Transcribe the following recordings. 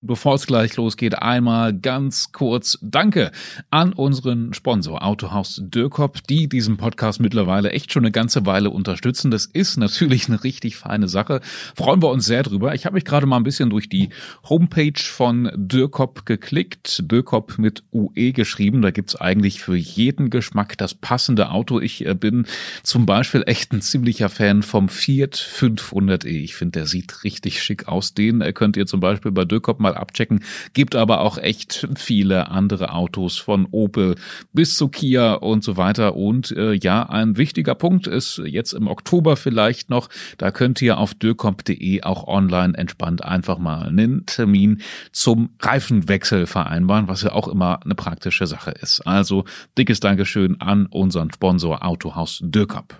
Bevor es gleich losgeht, einmal ganz kurz Danke an unseren Sponsor Autohaus Dürkop, die diesen Podcast mittlerweile echt schon eine ganze Weile unterstützen. Das ist natürlich eine richtig feine Sache. Freuen wir uns sehr drüber. Ich habe mich gerade mal ein bisschen durch die Homepage von Dürkop geklickt. Dürkop mit UE geschrieben. Da gibt's eigentlich für jeden Geschmack das passende Auto. Ich äh, bin zum Beispiel echt ein ziemlicher Fan vom Fiat 500e. Ich finde, der sieht richtig schick aus. Den äh, könnt ihr zum Beispiel bei Dürkop mal mal abchecken. Gibt aber auch echt viele andere Autos von Opel bis zu Kia und so weiter. Und äh, ja, ein wichtiger Punkt ist jetzt im Oktober vielleicht noch, da könnt ihr auf dürcomp.de auch online entspannt einfach mal einen Termin zum Reifenwechsel vereinbaren, was ja auch immer eine praktische Sache ist. Also dickes Dankeschön an unseren Sponsor Autohaus Dürcomp.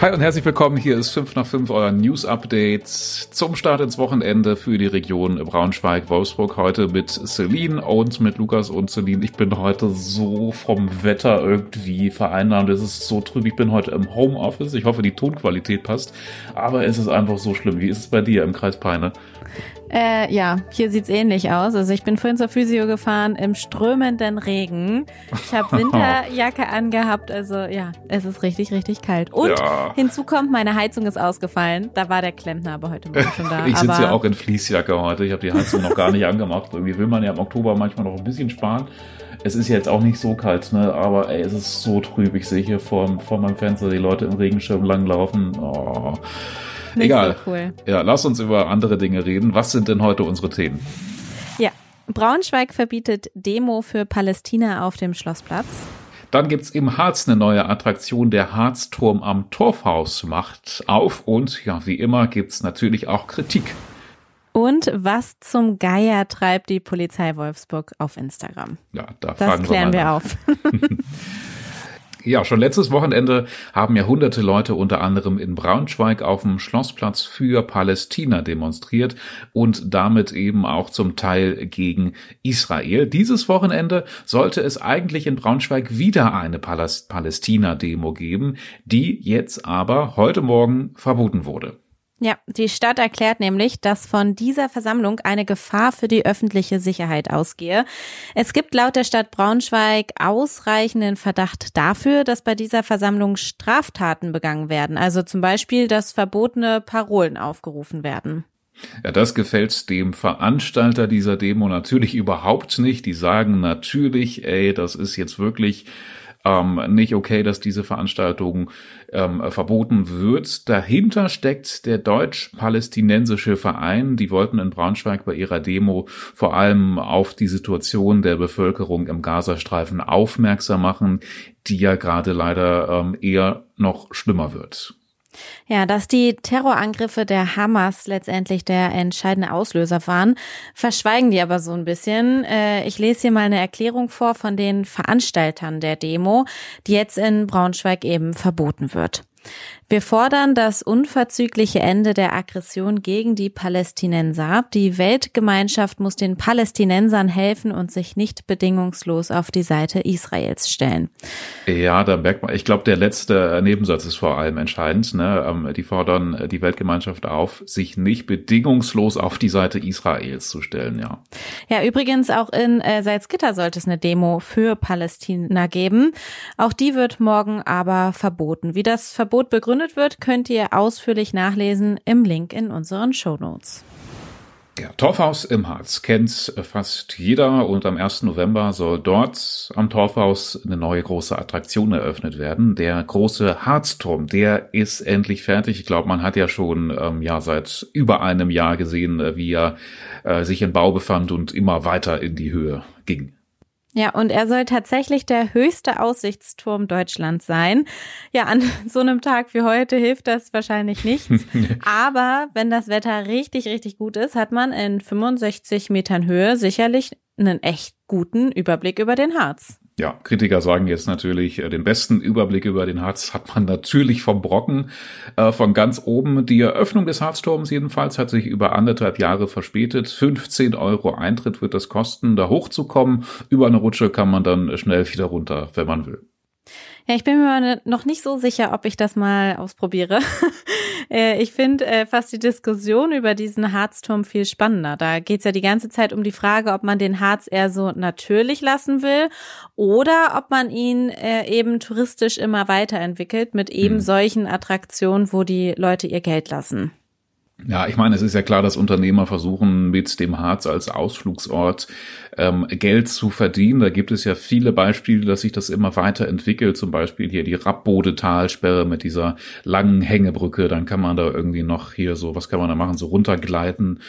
Hi und herzlich willkommen. Hier ist 5 nach 5, euer News Update zum Start ins Wochenende für die Region Braunschweig-Wolfsburg. Heute mit Celine und mit Lukas und Celine. Ich bin heute so vom Wetter irgendwie vereinnahmt. Es ist so trüb. Ich bin heute im Homeoffice. Ich hoffe, die Tonqualität passt. Aber es ist einfach so schlimm. Wie ist es bei dir im Kreis Peine? Äh, ja, hier sieht's ähnlich aus. Also ich bin vorhin zur Physio gefahren im strömenden Regen. Ich habe Winterjacke angehabt. Also ja, es ist richtig, richtig kalt. Und ja. hinzu kommt, meine Heizung ist ausgefallen. Da war der Klempner aber heute Morgen schon da. ich sitze ja auch in Fließjacke heute. Ich habe die Heizung noch gar nicht angemacht. Irgendwie will man ja im Oktober manchmal noch ein bisschen sparen. Es ist jetzt auch nicht so kalt, ne? aber ey, es ist so trüb. Ich sehe hier vor, vor meinem Fenster die Leute im Regenschirm langlaufen. Oh. Nicht Egal. So cool. Ja, lass uns über andere Dinge reden. Was sind denn heute unsere Themen? Ja, Braunschweig verbietet Demo für Palästina auf dem Schlossplatz. Dann gibt's im Harz eine neue Attraktion. Der Harzturm am Torfhaus macht auf. Und ja, wie immer gibt's natürlich auch Kritik. Und was zum Geier treibt die Polizei Wolfsburg auf Instagram? Ja, da das klären wir, wir auf. Ja, schon letztes Wochenende haben ja hunderte Leute unter anderem in Braunschweig auf dem Schlossplatz für Palästina demonstriert und damit eben auch zum Teil gegen Israel. Dieses Wochenende sollte es eigentlich in Braunschweig wieder eine Palästina-Demo geben, die jetzt aber heute Morgen verboten wurde. Ja, die Stadt erklärt nämlich, dass von dieser Versammlung eine Gefahr für die öffentliche Sicherheit ausgehe. Es gibt laut der Stadt Braunschweig ausreichenden Verdacht dafür, dass bei dieser Versammlung Straftaten begangen werden. Also zum Beispiel, dass verbotene Parolen aufgerufen werden. Ja, das gefällt dem Veranstalter dieser Demo natürlich überhaupt nicht. Die sagen natürlich, ey, das ist jetzt wirklich ähm, nicht okay, dass diese Veranstaltung ähm, verboten wird. Dahinter steckt der deutsch-palästinensische Verein. Die wollten in Braunschweig bei ihrer Demo vor allem auf die Situation der Bevölkerung im Gazastreifen aufmerksam machen, die ja gerade leider ähm, eher noch schlimmer wird. Ja, dass die Terrorangriffe der Hamas letztendlich der entscheidende Auslöser waren, verschweigen die aber so ein bisschen. Äh, ich lese hier mal eine Erklärung vor von den Veranstaltern der Demo, die jetzt in Braunschweig eben verboten wird. Wir fordern das unverzügliche Ende der Aggression gegen die Palästinenser. Die Weltgemeinschaft muss den Palästinensern helfen und sich nicht bedingungslos auf die Seite Israels stellen. Ja, da merkt man, ich glaube, der letzte Nebensatz ist vor allem entscheidend. Ne? Ähm, die fordern die Weltgemeinschaft auf, sich nicht bedingungslos auf die Seite Israels zu stellen, ja. Ja, übrigens auch in äh, Salzgitter sollte es eine Demo für Palästina geben. Auch die wird morgen aber verboten. Wie das Verbot begründet begründet wird, könnt ihr ausführlich nachlesen im Link in unseren Show Notes. Ja, Torfhaus im Harz kennt fast jeder und am 1. November soll dort am Torfhaus eine neue große Attraktion eröffnet werden. Der große Harzturm, der ist endlich fertig. Ich glaube, man hat ja schon ähm, ja seit über einem Jahr gesehen, äh, wie er äh, sich in Bau befand und immer weiter in die Höhe ging. Ja, und er soll tatsächlich der höchste Aussichtsturm Deutschlands sein. Ja, an so einem Tag wie heute hilft das wahrscheinlich nichts. Aber wenn das Wetter richtig, richtig gut ist, hat man in 65 Metern Höhe sicherlich einen echt guten Überblick über den Harz. Ja, Kritiker sagen jetzt natürlich, äh, den besten Überblick über den Harz hat man natürlich vom Brocken, äh, von ganz oben. Die Eröffnung des Harzturms jedenfalls hat sich über anderthalb Jahre verspätet. 15 Euro Eintritt wird das kosten, da hochzukommen. Über eine Rutsche kann man dann schnell wieder runter, wenn man will. Ja, ich bin mir noch nicht so sicher, ob ich das mal ausprobiere. Äh, ich finde äh, fast die Diskussion über diesen Harzturm viel spannender. Da geht es ja die ganze Zeit um die Frage, ob man den Harz eher so natürlich lassen will oder ob man ihn äh, eben touristisch immer weiterentwickelt mit eben hm. solchen Attraktionen, wo die Leute ihr Geld lassen. Ja, ich meine, es ist ja klar, dass Unternehmer versuchen, mit dem Harz als Ausflugsort ähm, Geld zu verdienen. Da gibt es ja viele Beispiele, dass sich das immer weiterentwickelt. Zum Beispiel hier die Rappbode-Talsperre mit dieser langen Hängebrücke. Dann kann man da irgendwie noch hier so, was kann man da machen, so runtergleiten.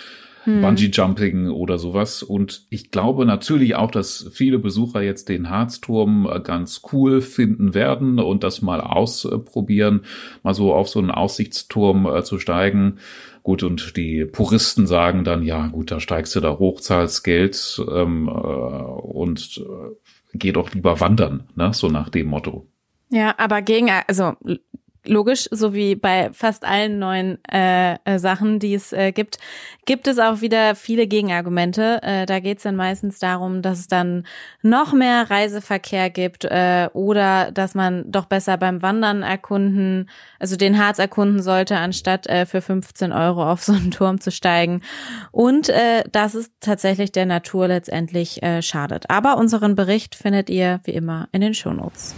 Hm. Bungee-Jumping oder sowas. Und ich glaube natürlich auch, dass viele Besucher jetzt den Harzturm äh, ganz cool finden werden und das mal ausprobieren, mal so auf so einen Aussichtsturm äh, zu steigen. Gut, und die Puristen sagen dann, ja gut, da steigst du da hoch, zahlst Geld ähm, äh, und äh, geh doch lieber wandern, ne? so nach dem Motto. Ja, aber gegen, also logisch, so wie bei fast allen neuen äh, äh, Sachen, die es äh, gibt, gibt es auch wieder viele Gegenargumente. Äh, da geht es dann meistens darum, dass es dann noch mehr Reiseverkehr gibt äh, oder dass man doch besser beim Wandern erkunden, also den Harz erkunden sollte, anstatt äh, für 15 Euro auf so einen Turm zu steigen. Und äh, dass es tatsächlich der Natur letztendlich äh, schadet. Aber unseren Bericht findet ihr wie immer in den Shownotes.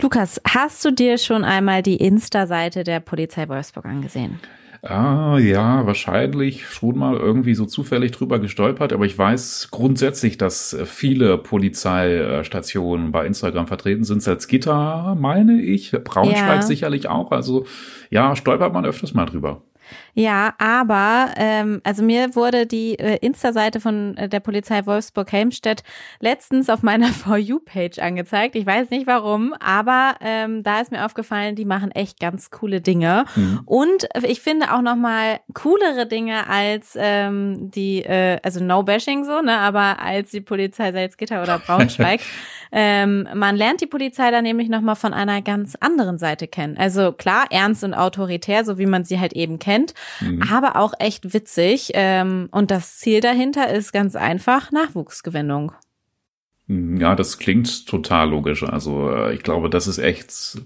Lukas, hast du dir schon einmal die Insta-Seite der Polizei Wolfsburg angesehen? Ah, ja, wahrscheinlich schon mal irgendwie so zufällig drüber gestolpert, aber ich weiß grundsätzlich, dass viele Polizeistationen bei Instagram vertreten sind. Salzgitter meine ich, Braunschweig ja. sicherlich auch. Also ja, stolpert man öfters mal drüber. Ja, aber ähm, also mir wurde die äh, Insta-Seite von äh, der Polizei Wolfsburg-Helmstedt letztens auf meiner For You-Page angezeigt. Ich weiß nicht warum, aber ähm, da ist mir aufgefallen, die machen echt ganz coole Dinge. Mhm. Und ich finde auch noch mal coolere Dinge als ähm, die, äh, also No Bashing so, ne, aber als die Polizei Salzgitter oder Braunschweig. Ähm, man lernt die Polizei dann nämlich nochmal von einer ganz anderen Seite kennen. Also klar, ernst und autoritär, so wie man sie halt eben kennt, mhm. aber auch echt witzig. Ähm, und das Ziel dahinter ist ganz einfach Nachwuchsgewinnung. Ja, das klingt total logisch. Also äh, ich glaube, das ist echt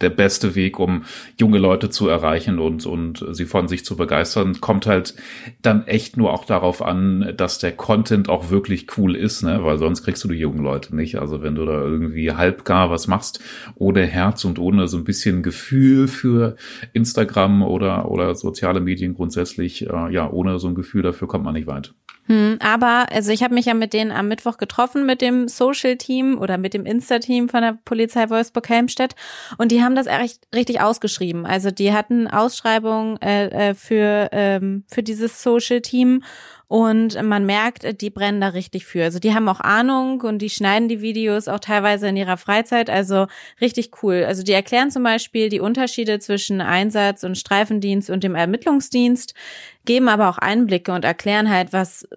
der beste Weg, um junge Leute zu erreichen und, und sie von sich zu begeistern. Kommt halt dann echt nur auch darauf an, dass der Content auch wirklich cool ist, ne? weil sonst kriegst du die jungen Leute nicht. Also wenn du da irgendwie halbgar was machst, ohne Herz und ohne so ein bisschen Gefühl für Instagram oder, oder soziale Medien grundsätzlich, äh, ja, ohne so ein Gefühl dafür kommt man nicht weit. Hm, aber also ich habe mich ja mit denen am Mittwoch getroffen mit dem Social Team oder mit dem Insta Team von der Polizei Wolfsburg Helmstedt und die haben das echt richtig ausgeschrieben. Also die hatten Ausschreibungen äh, äh, für ähm, für dieses Social Team und man merkt, die brennen da richtig für. Also die haben auch Ahnung und die schneiden die Videos auch teilweise in ihrer Freizeit. Also richtig cool. Also die erklären zum Beispiel die Unterschiede zwischen Einsatz und Streifendienst und dem Ermittlungsdienst geben aber auch Einblicke und erklären halt, was,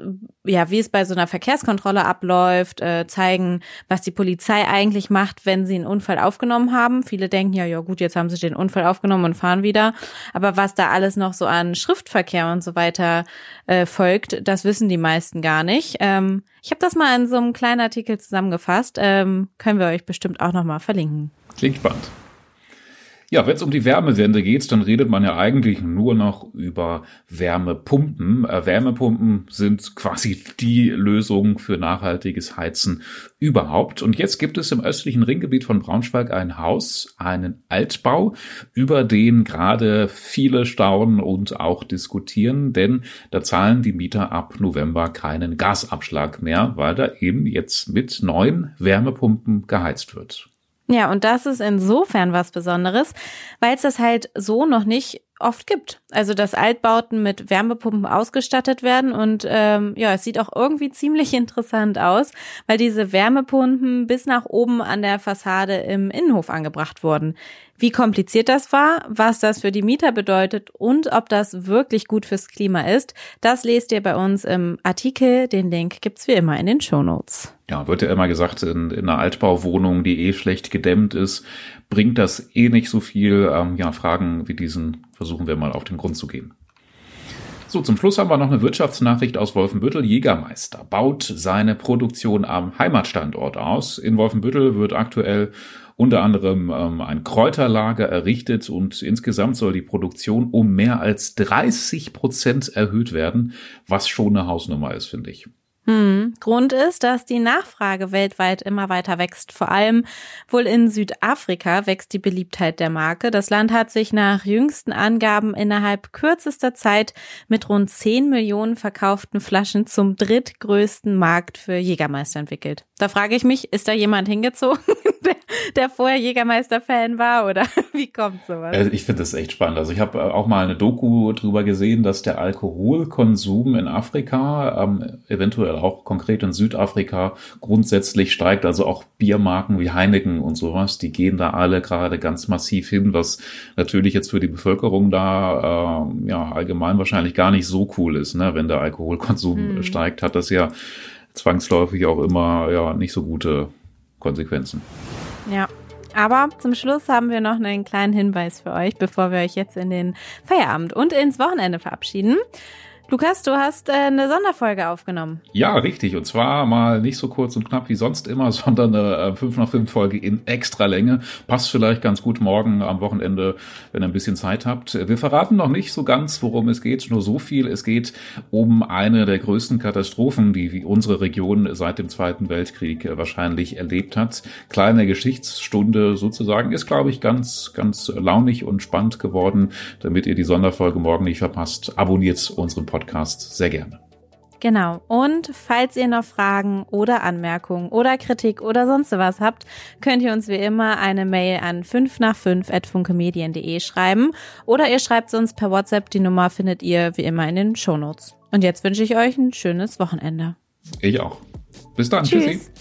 ja, wie es bei so einer Verkehrskontrolle abläuft, äh, zeigen, was die Polizei eigentlich macht, wenn sie einen Unfall aufgenommen haben. Viele denken ja, ja gut, jetzt haben sie den Unfall aufgenommen und fahren wieder. Aber was da alles noch so an Schriftverkehr und so weiter äh, folgt, das wissen die meisten gar nicht. Ähm, ich habe das mal in so einem kleinen Artikel zusammengefasst. Ähm, können wir euch bestimmt auch nochmal verlinken. Klingt spannend. Ja, wenn es um die Wärmewende geht, dann redet man ja eigentlich nur noch über Wärmepumpen. Äh, Wärmepumpen sind quasi die Lösung für nachhaltiges Heizen überhaupt. Und jetzt gibt es im östlichen Ringgebiet von Braunschweig ein Haus, einen Altbau, über den gerade viele staunen und auch diskutieren, denn da zahlen die Mieter ab November keinen Gasabschlag mehr, weil da eben jetzt mit neuen Wärmepumpen geheizt wird. Ja, und das ist insofern was Besonderes, weil es das halt so noch nicht oft gibt. Also dass Altbauten mit Wärmepumpen ausgestattet werden und ähm, ja, es sieht auch irgendwie ziemlich interessant aus, weil diese Wärmepumpen bis nach oben an der Fassade im Innenhof angebracht wurden. Wie kompliziert das war, was das für die Mieter bedeutet und ob das wirklich gut fürs Klima ist, das lest ihr bei uns im Artikel. Den Link gibt's wie immer in den Shownotes. Ja, wird ja immer gesagt, in, in einer Altbauwohnung, die eh schlecht gedämmt ist, bringt das eh nicht so viel. Ähm, ja, Fragen wie diesen versuchen wir mal auf den Grund zu gehen. So, zum Schluss haben wir noch eine Wirtschaftsnachricht aus Wolfenbüttel. Jägermeister baut seine Produktion am Heimatstandort aus. In Wolfenbüttel wird aktuell unter anderem ähm, ein Kräuterlager errichtet und insgesamt soll die Produktion um mehr als 30 Prozent erhöht werden, was schon eine Hausnummer ist, finde ich. Hm. Grund ist, dass die Nachfrage weltweit immer weiter wächst. Vor allem wohl in Südafrika wächst die Beliebtheit der Marke. Das Land hat sich nach jüngsten Angaben innerhalb kürzester Zeit mit rund 10 Millionen verkauften Flaschen zum drittgrößten Markt für Jägermeister entwickelt. Da frage ich mich, ist da jemand hingezogen, der, der vorher Jägermeister-Fan war oder wie kommt sowas? Also ich finde das echt spannend. Also ich habe auch mal eine Doku drüber gesehen, dass der Alkoholkonsum in Afrika ähm, eventuell auch konkret in Südafrika grundsätzlich steigt. Also auch Biermarken wie Heineken und sowas, die gehen da alle gerade ganz massiv hin, was natürlich jetzt für die Bevölkerung da äh, ja allgemein wahrscheinlich gar nicht so cool ist, ne? wenn der Alkoholkonsum hm. steigt, hat das ja zwangsläufig auch immer ja nicht so gute Konsequenzen. Ja. Aber zum Schluss haben wir noch einen kleinen Hinweis für euch, bevor wir euch jetzt in den Feierabend und ins Wochenende verabschieden. Lukas, du hast äh, eine Sonderfolge aufgenommen. Ja, richtig. Und zwar mal nicht so kurz und knapp wie sonst immer, sondern eine äh, 5 nach 5 Folge in extra Länge. Passt vielleicht ganz gut morgen am Wochenende, wenn ihr ein bisschen Zeit habt. Wir verraten noch nicht so ganz, worum es geht. Nur so viel. Es geht um eine der größten Katastrophen, die unsere Region seit dem Zweiten Weltkrieg äh, wahrscheinlich erlebt hat. Kleine Geschichtsstunde sozusagen ist, glaube ich, ganz, ganz launig und spannend geworden. Damit ihr die Sonderfolge morgen nicht verpasst, abonniert unseren Podcast Podcast sehr gerne. Genau. Und falls ihr noch Fragen oder Anmerkungen oder Kritik oder sonst was habt, könnt ihr uns wie immer eine Mail an 5 nach 5 at funkemedien.de schreiben oder ihr schreibt uns per WhatsApp. Die Nummer findet ihr wie immer in den Shownotes. Und jetzt wünsche ich euch ein schönes Wochenende. Ich auch. Bis dann. Tschüss. Tschüssi.